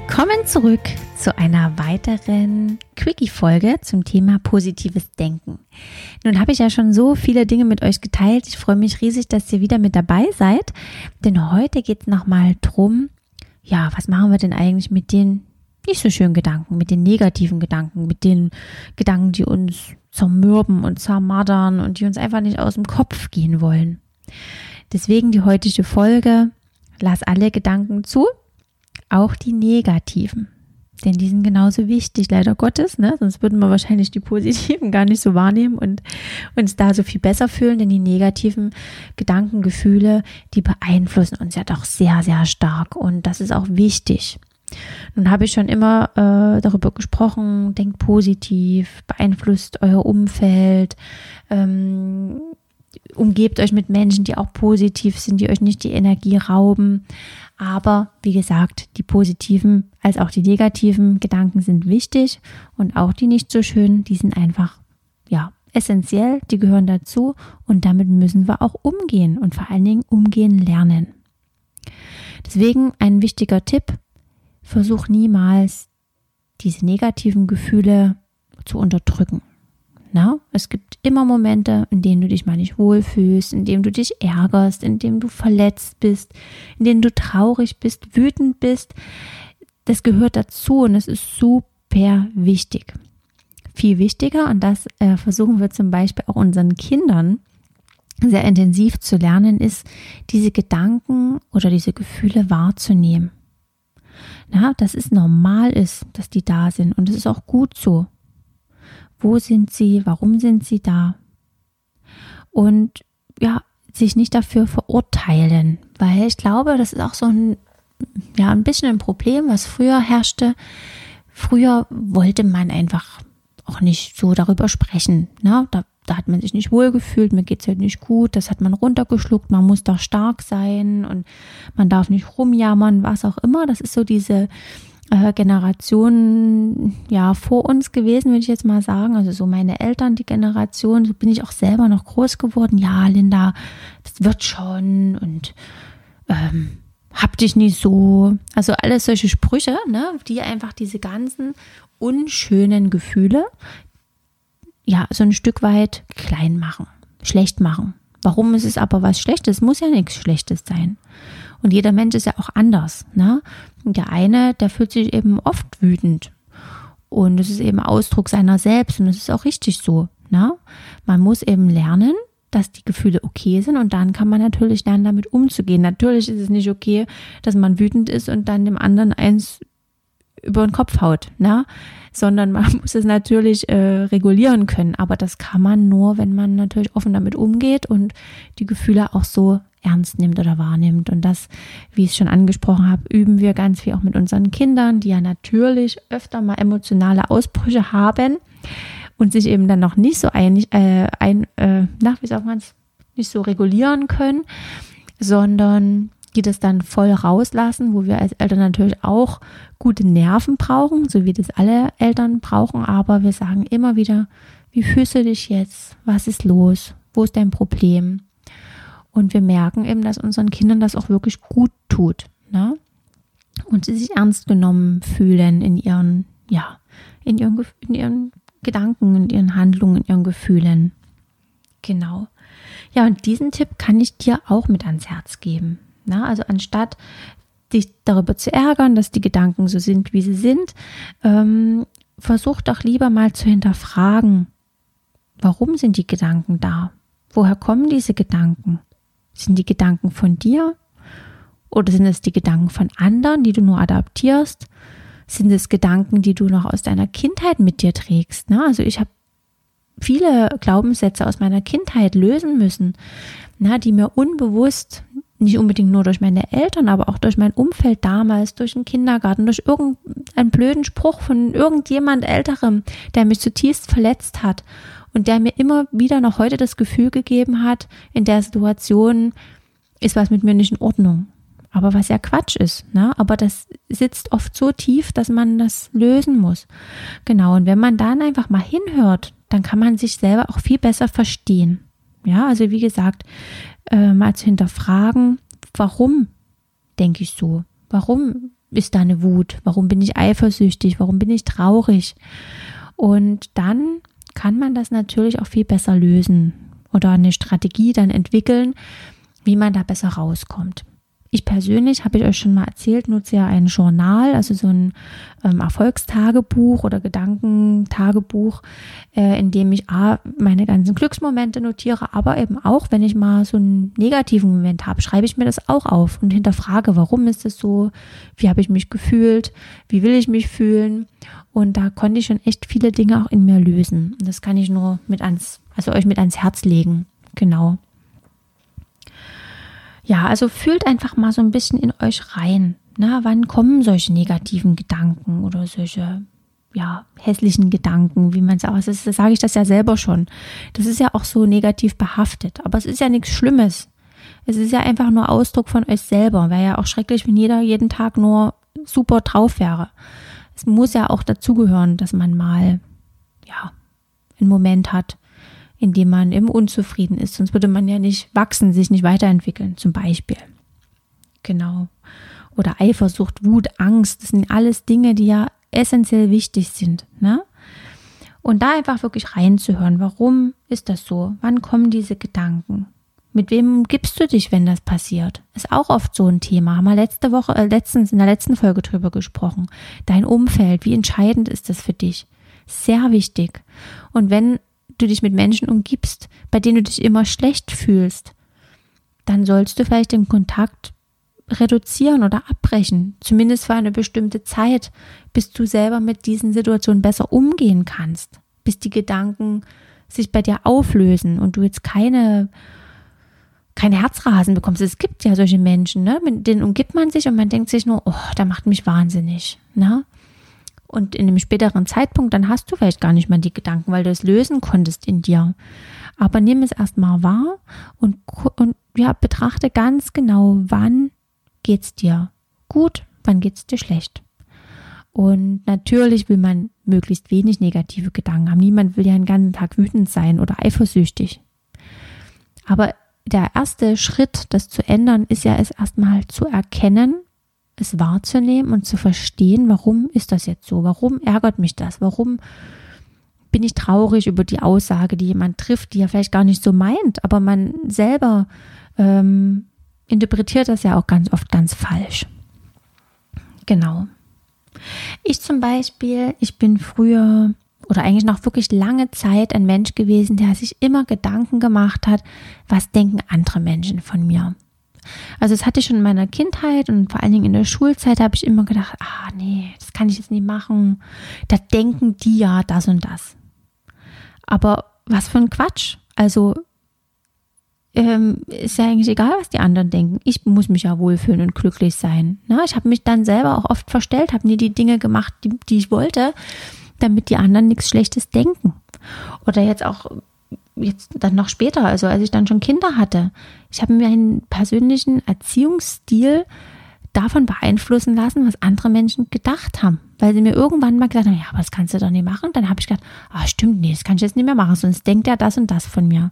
Willkommen zurück zu einer weiteren Quickie-Folge zum Thema positives Denken. Nun habe ich ja schon so viele Dinge mit euch geteilt. Ich freue mich riesig, dass ihr wieder mit dabei seid. Denn heute geht es nochmal drum, ja, was machen wir denn eigentlich mit den nicht so schönen Gedanken, mit den negativen Gedanken, mit den Gedanken, die uns zermürben und zermaddern und die uns einfach nicht aus dem Kopf gehen wollen. Deswegen die heutige Folge. Lass alle Gedanken zu auch die negativen. Denn die sind genauso wichtig, leider Gottes, ne? Sonst würden wir wahrscheinlich die positiven gar nicht so wahrnehmen und uns da so viel besser fühlen, denn die negativen Gedanken, Gefühle, die beeinflussen uns ja doch sehr, sehr stark. Und das ist auch wichtig. Nun habe ich schon immer äh, darüber gesprochen, denkt positiv, beeinflusst euer Umfeld, ähm, umgebt euch mit Menschen, die auch positiv sind, die euch nicht die Energie rauben. Aber wie gesagt, die positiven als auch die negativen Gedanken sind wichtig und auch die nicht so schönen, die sind einfach, ja, essentiell, die gehören dazu und damit müssen wir auch umgehen und vor allen Dingen umgehen lernen. Deswegen ein wichtiger Tipp, versuch niemals diese negativen Gefühle zu unterdrücken. Na, es gibt immer Momente, in denen du dich mal nicht wohlfühlst, in denen du dich ärgerst, in denen du verletzt bist, in denen du traurig bist, wütend bist. Das gehört dazu und es ist super wichtig. Viel wichtiger, und das äh, versuchen wir zum Beispiel auch unseren Kindern sehr intensiv zu lernen, ist, diese Gedanken oder diese Gefühle wahrzunehmen. Na, dass es normal ist, dass die da sind und es ist auch gut so. Wo sind sie? Warum sind sie da? Und ja, sich nicht dafür verurteilen, weil ich glaube, das ist auch so ein, ja, ein bisschen ein Problem, was früher herrschte. Früher wollte man einfach auch nicht so darüber sprechen. Ne? Da, da hat man sich nicht wohlgefühlt, mir geht es halt nicht gut, das hat man runtergeschluckt, man muss da stark sein und man darf nicht rumjammern, was auch immer. Das ist so diese, äh, Generationen ja vor uns gewesen, würde ich jetzt mal sagen. Also so meine Eltern, die Generation, so bin ich auch selber noch groß geworden. Ja, Linda, das wird schon und ähm, hab dich nicht so. Also alles solche Sprüche, ne, die einfach diese ganzen unschönen Gefühle ja so ein Stück weit klein machen, schlecht machen. Warum ist es aber was Schlechtes? Muss ja nichts Schlechtes sein. Und jeder Mensch ist ja auch anders. Ne? Der eine, der fühlt sich eben oft wütend. Und es ist eben Ausdruck seiner selbst und es ist auch richtig so. Ne? Man muss eben lernen, dass die Gefühle okay sind und dann kann man natürlich lernen, damit umzugehen. Natürlich ist es nicht okay, dass man wütend ist und dann dem anderen eins über den Kopf haut, ne? sondern man muss es natürlich äh, regulieren können. Aber das kann man nur, wenn man natürlich offen damit umgeht und die Gefühle auch so ernst nimmt oder wahrnimmt. Und das, wie ich es schon angesprochen habe, üben wir ganz viel auch mit unseren Kindern, die ja natürlich öfter mal emotionale Ausbrüche haben und sich eben dann noch nicht so ein, äh, ein äh, nach, wie sagt man es, nicht so regulieren können, sondern die das dann voll rauslassen, wo wir als Eltern natürlich auch gute Nerven brauchen, so wie das alle Eltern brauchen, aber wir sagen immer wieder, wie fühlst du dich jetzt? Was ist los? Wo ist dein Problem? Und wir merken eben, dass unseren Kindern das auch wirklich gut tut. Ne? Und sie sich ernst genommen fühlen in ihren, ja, in ihren, in ihren Gedanken, in ihren Handlungen, in ihren Gefühlen. Genau. Ja, und diesen Tipp kann ich dir auch mit ans Herz geben. Na, also anstatt dich darüber zu ärgern, dass die Gedanken so sind, wie sie sind, ähm, versuch doch lieber mal zu hinterfragen, warum sind die Gedanken da? Woher kommen diese Gedanken? Sind die Gedanken von dir? Oder sind es die Gedanken von anderen, die du nur adaptierst? Sind es Gedanken, die du noch aus deiner Kindheit mit dir trägst? Ne? Also ich habe viele Glaubenssätze aus meiner Kindheit lösen müssen, na, die mir unbewusst nicht unbedingt nur durch meine Eltern, aber auch durch mein Umfeld damals, durch den Kindergarten, durch irgendeinen blöden Spruch von irgendjemand Älterem, der mich zutiefst verletzt hat und der mir immer wieder noch heute das Gefühl gegeben hat, in der Situation ist was mit mir nicht in Ordnung. Aber was ja Quatsch ist, ne? Aber das sitzt oft so tief, dass man das lösen muss. Genau. Und wenn man dann einfach mal hinhört, dann kann man sich selber auch viel besser verstehen. Ja, also wie gesagt, äh, mal zu hinterfragen, warum denke ich so? Warum ist da eine Wut? Warum bin ich eifersüchtig? Warum bin ich traurig? Und dann kann man das natürlich auch viel besser lösen oder eine Strategie dann entwickeln, wie man da besser rauskommt. Ich persönlich, habe ich euch schon mal erzählt, nutze ja ein Journal, also so ein ähm, Erfolgstagebuch oder Gedankentagebuch, äh, in dem ich A, meine ganzen Glücksmomente notiere, aber eben auch, wenn ich mal so einen negativen Moment habe, schreibe ich mir das auch auf und hinterfrage, warum ist es so, wie habe ich mich gefühlt, wie will ich mich fühlen. Und da konnte ich schon echt viele Dinge auch in mir lösen. Und das kann ich nur mit ans, also euch mit ans Herz legen. Genau. Ja, also fühlt einfach mal so ein bisschen in euch rein. Na, wann kommen solche negativen Gedanken oder solche ja, hässlichen Gedanken, wie man es auch, das, das sage ich das ja selber schon. Das ist ja auch so negativ behaftet, aber es ist ja nichts Schlimmes. Es ist ja einfach nur Ausdruck von euch selber. Wäre ja auch schrecklich, wenn jeder jeden Tag nur super drauf wäre. Es muss ja auch dazugehören, dass man mal, ja, einen Moment hat, in dem man eben unzufrieden ist. Sonst würde man ja nicht wachsen, sich nicht weiterentwickeln, zum Beispiel. Genau. Oder Eifersucht, Wut, Angst, das sind alles Dinge, die ja essentiell wichtig sind. Ne? Und da einfach wirklich reinzuhören, warum ist das so? Wann kommen diese Gedanken? Mit wem gibst du dich, wenn das passiert? Ist auch oft so ein Thema. Haben wir letzte Woche, äh, letztens in der letzten Folge drüber gesprochen. Dein Umfeld, wie entscheidend ist das für dich? Sehr wichtig. Und wenn du dich mit Menschen umgibst, bei denen du dich immer schlecht fühlst, dann sollst du vielleicht den Kontakt reduzieren oder abbrechen, zumindest für eine bestimmte Zeit, bis du selber mit diesen Situationen besser umgehen kannst, bis die Gedanken sich bei dir auflösen und du jetzt keine kein Herzrasen bekommst. Es gibt ja solche Menschen, ne? mit denen umgibt man sich und man denkt sich nur, oh, der macht mich wahnsinnig. Ne? Und in einem späteren Zeitpunkt, dann hast du vielleicht gar nicht mehr die Gedanken, weil du es lösen konntest in dir. Aber nimm es erstmal wahr und, und ja, betrachte ganz genau, wann geht's dir gut, wann geht's dir schlecht. Und natürlich will man möglichst wenig negative Gedanken haben. Niemand will ja den ganzen Tag wütend sein oder eifersüchtig. Aber der erste Schritt, das zu ändern, ist ja es erstmal zu erkennen, es wahrzunehmen und zu verstehen, warum ist das jetzt so? Warum ärgert mich das? Warum bin ich traurig über die Aussage, die jemand trifft, die er vielleicht gar nicht so meint, aber man selber ähm, interpretiert das ja auch ganz oft ganz falsch. Genau. Ich zum Beispiel, ich bin früher oder eigentlich noch wirklich lange Zeit ein Mensch gewesen, der sich immer Gedanken gemacht hat, was denken andere Menschen von mir. Also das hatte ich schon in meiner Kindheit und vor allen Dingen in der Schulzeit habe ich immer gedacht, ah nee, das kann ich jetzt nicht machen. Da denken die ja das und das. Aber was für ein Quatsch. Also ähm, ist ja eigentlich egal, was die anderen denken. Ich muss mich ja wohlfühlen und glücklich sein. Na, ich habe mich dann selber auch oft verstellt, habe nie die Dinge gemacht, die, die ich wollte, damit die anderen nichts Schlechtes denken. Oder jetzt auch jetzt dann noch später, also als ich dann schon Kinder hatte, ich habe mir einen persönlichen Erziehungsstil davon beeinflussen lassen, was andere Menschen gedacht haben. Weil sie mir irgendwann mal gesagt haben, ja, aber das kannst du doch nicht machen. Dann habe ich gedacht, ah, stimmt, nee, das kann ich jetzt nicht mehr machen, sonst denkt er das und das von mir.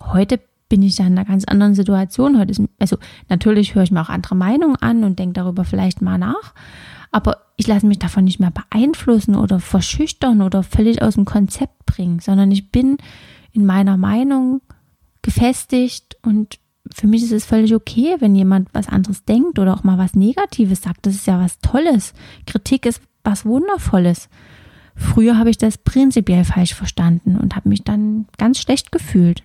Heute bin ich ja in einer ganz anderen Situation. Heute ist, also natürlich höre ich mir auch andere Meinungen an und denke darüber vielleicht mal nach. Aber ich lasse mich davon nicht mehr beeinflussen oder verschüchtern oder völlig aus dem Konzept bringen, sondern ich bin in meiner Meinung gefestigt und für mich ist es völlig okay, wenn jemand was anderes denkt oder auch mal was Negatives sagt. Das ist ja was Tolles. Kritik ist was Wundervolles. Früher habe ich das prinzipiell falsch verstanden und habe mich dann ganz schlecht gefühlt.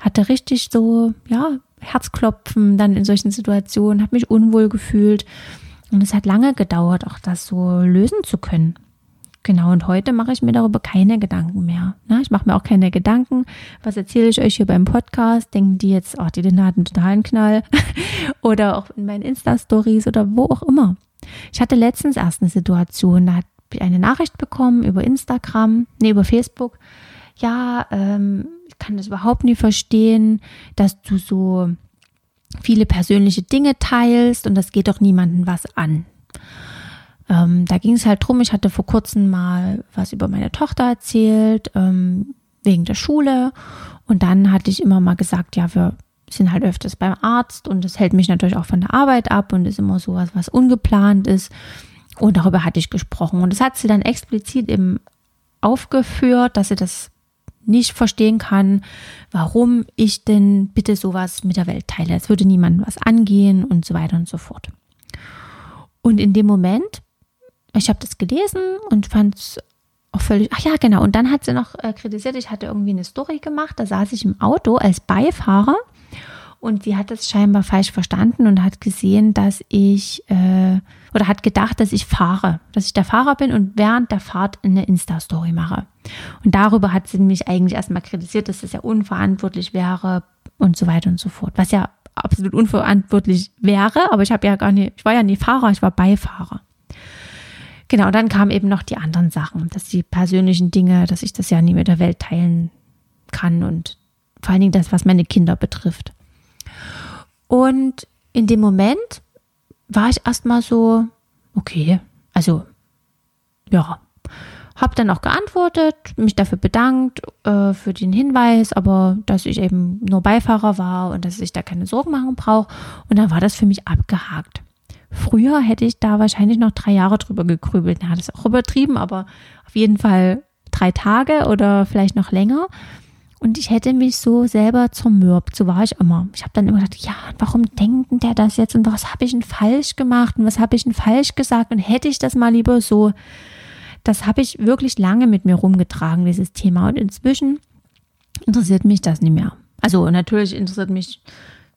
Hatte richtig so, ja, Herzklopfen dann in solchen Situationen, habe mich unwohl gefühlt. Und es hat lange gedauert, auch das so lösen zu können. Genau, und heute mache ich mir darüber keine Gedanken mehr. Na, ich mache mir auch keine Gedanken. Was erzähle ich euch hier beim Podcast? Denken die jetzt, oh, die Lina hat einen totalen Knall. oder auch in meinen Insta-Stories oder wo auch immer. Ich hatte letztens erst eine Situation, da habe ich eine Nachricht bekommen über Instagram, nee, über Facebook. Ja, ähm, ich kann das überhaupt nie verstehen, dass du so viele persönliche Dinge teilst und das geht doch niemandem was an. Ähm, da ging es halt drum, ich hatte vor kurzem mal was über meine Tochter erzählt, ähm, wegen der Schule. Und dann hatte ich immer mal gesagt, ja, wir sind halt öfters beim Arzt und das hält mich natürlich auch von der Arbeit ab und ist immer sowas, was ungeplant ist. Und darüber hatte ich gesprochen. Und das hat sie dann explizit eben aufgeführt, dass sie das nicht verstehen kann, warum ich denn bitte sowas mit der Welt teile. Es würde niemandem was angehen und so weiter und so fort. Und in dem Moment ich habe das gelesen und fand es auch völlig, ach ja, genau. Und dann hat sie noch äh, kritisiert, ich hatte irgendwie eine Story gemacht, da saß ich im Auto als Beifahrer und sie hat das scheinbar falsch verstanden und hat gesehen, dass ich, äh, oder hat gedacht, dass ich fahre, dass ich der Fahrer bin und während der Fahrt eine Insta-Story mache. Und darüber hat sie mich eigentlich erstmal kritisiert, dass das ja unverantwortlich wäre und so weiter und so fort. Was ja absolut unverantwortlich wäre, aber ich habe ja gar nicht, ich war ja nie Fahrer, ich war Beifahrer. Genau, dann kamen eben noch die anderen Sachen, dass die persönlichen Dinge, dass ich das ja nie mit der Welt teilen kann und vor allen Dingen das, was meine Kinder betrifft. Und in dem Moment war ich erstmal so, okay, also ja, habe dann auch geantwortet, mich dafür bedankt äh, für den Hinweis, aber dass ich eben nur Beifahrer war und dass ich da keine Sorgen machen brauche. Und dann war das für mich abgehakt. Früher hätte ich da wahrscheinlich noch drei Jahre drüber gegrübelt. Ja, das ist auch übertrieben, aber auf jeden Fall drei Tage oder vielleicht noch länger. Und ich hätte mich so selber zermürbt. So war ich immer. Ich habe dann immer gedacht, ja, warum denkt der das jetzt? Und was habe ich denn falsch gemacht? Und was habe ich denn falsch gesagt? Und hätte ich das mal lieber so. Das habe ich wirklich lange mit mir rumgetragen, dieses Thema. Und inzwischen interessiert mich das nicht mehr. Also natürlich interessiert mich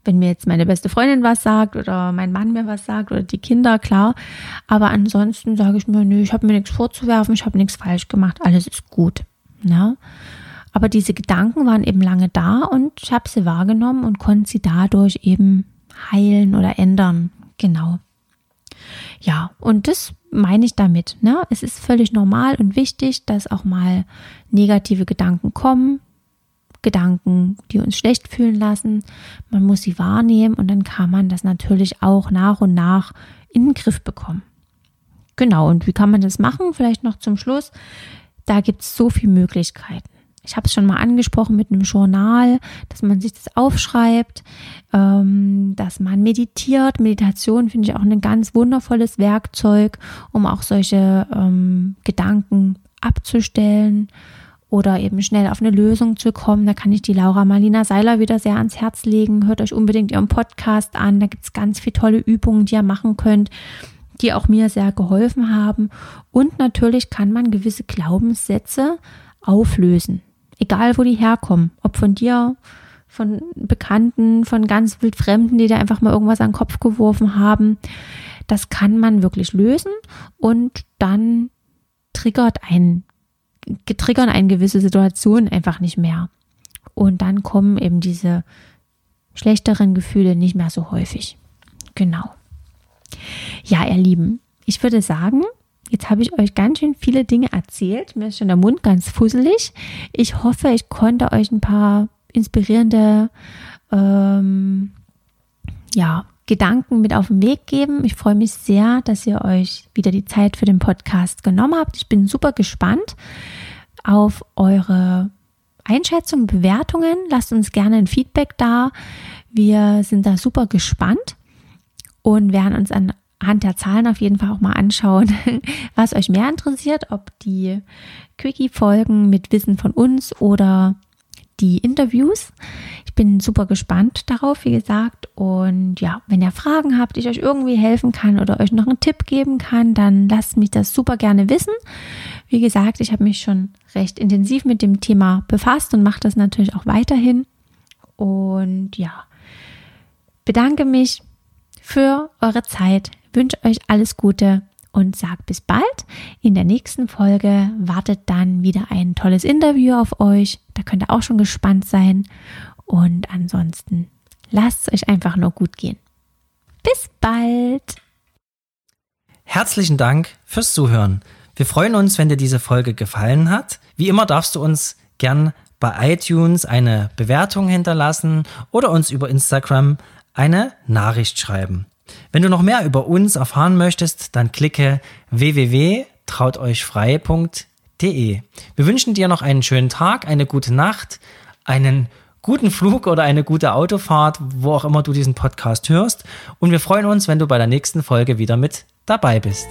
wenn mir jetzt meine beste Freundin was sagt oder mein Mann mir was sagt oder die Kinder, klar. Aber ansonsten sage ich mir, nö, ich habe mir nichts vorzuwerfen, ich habe nichts falsch gemacht, alles ist gut. Ne? Aber diese Gedanken waren eben lange da und ich habe sie wahrgenommen und konnte sie dadurch eben heilen oder ändern. Genau. Ja, und das meine ich damit. Ne? Es ist völlig normal und wichtig, dass auch mal negative Gedanken kommen, Gedanken, die uns schlecht fühlen lassen. Man muss sie wahrnehmen und dann kann man das natürlich auch nach und nach in den Griff bekommen. Genau, und wie kann man das machen? Vielleicht noch zum Schluss. Da gibt es so viele Möglichkeiten. Ich habe es schon mal angesprochen mit einem Journal, dass man sich das aufschreibt, ähm, dass man meditiert. Meditation finde ich auch ein ganz wundervolles Werkzeug, um auch solche ähm, Gedanken abzustellen oder eben schnell auf eine Lösung zu kommen, da kann ich die Laura Marlina Seiler wieder sehr ans Herz legen. Hört euch unbedingt ihren Podcast an. Da gibt es ganz viele tolle Übungen, die ihr machen könnt, die auch mir sehr geholfen haben. Und natürlich kann man gewisse Glaubenssätze auflösen. Egal, wo die herkommen. Ob von dir, von Bekannten, von ganz wildfremden, die da einfach mal irgendwas an den Kopf geworfen haben. Das kann man wirklich lösen und dann triggert ein getriggern eine gewisse Situation einfach nicht mehr. Und dann kommen eben diese schlechteren Gefühle nicht mehr so häufig. Genau. Ja, ihr Lieben, ich würde sagen, jetzt habe ich euch ganz schön viele Dinge erzählt. Mir ist schon der Mund ganz fusselig. Ich hoffe, ich konnte euch ein paar inspirierende ähm, ja, Gedanken mit auf den Weg geben. Ich freue mich sehr, dass ihr euch wieder die Zeit für den Podcast genommen habt. Ich bin super gespannt auf eure Einschätzungen, Bewertungen. Lasst uns gerne ein Feedback da. Wir sind da super gespannt und werden uns anhand der Zahlen auf jeden Fall auch mal anschauen, was euch mehr interessiert, ob die Quickie-Folgen mit Wissen von uns oder die Interviews. Ich bin super gespannt darauf, wie gesagt. Und ja, wenn ihr Fragen habt, ich euch irgendwie helfen kann oder euch noch einen Tipp geben kann, dann lasst mich das super gerne wissen. Wie gesagt, ich habe mich schon recht intensiv mit dem Thema befasst und mache das natürlich auch weiterhin. Und ja, bedanke mich für eure Zeit, wünsche euch alles Gute und sage bis bald. In der nächsten Folge wartet dann wieder ein tolles Interview auf euch. Da könnt ihr auch schon gespannt sein. Und ansonsten lasst es euch einfach nur gut gehen. Bis bald. Herzlichen Dank fürs Zuhören. Wir freuen uns, wenn dir diese Folge gefallen hat. Wie immer darfst du uns gern bei iTunes eine Bewertung hinterlassen oder uns über Instagram eine Nachricht schreiben. Wenn du noch mehr über uns erfahren möchtest, dann klicke www.trauteuchfrei.de. Wir wünschen dir noch einen schönen Tag, eine gute Nacht, einen guten Flug oder eine gute Autofahrt, wo auch immer du diesen Podcast hörst. Und wir freuen uns, wenn du bei der nächsten Folge wieder mit dabei bist.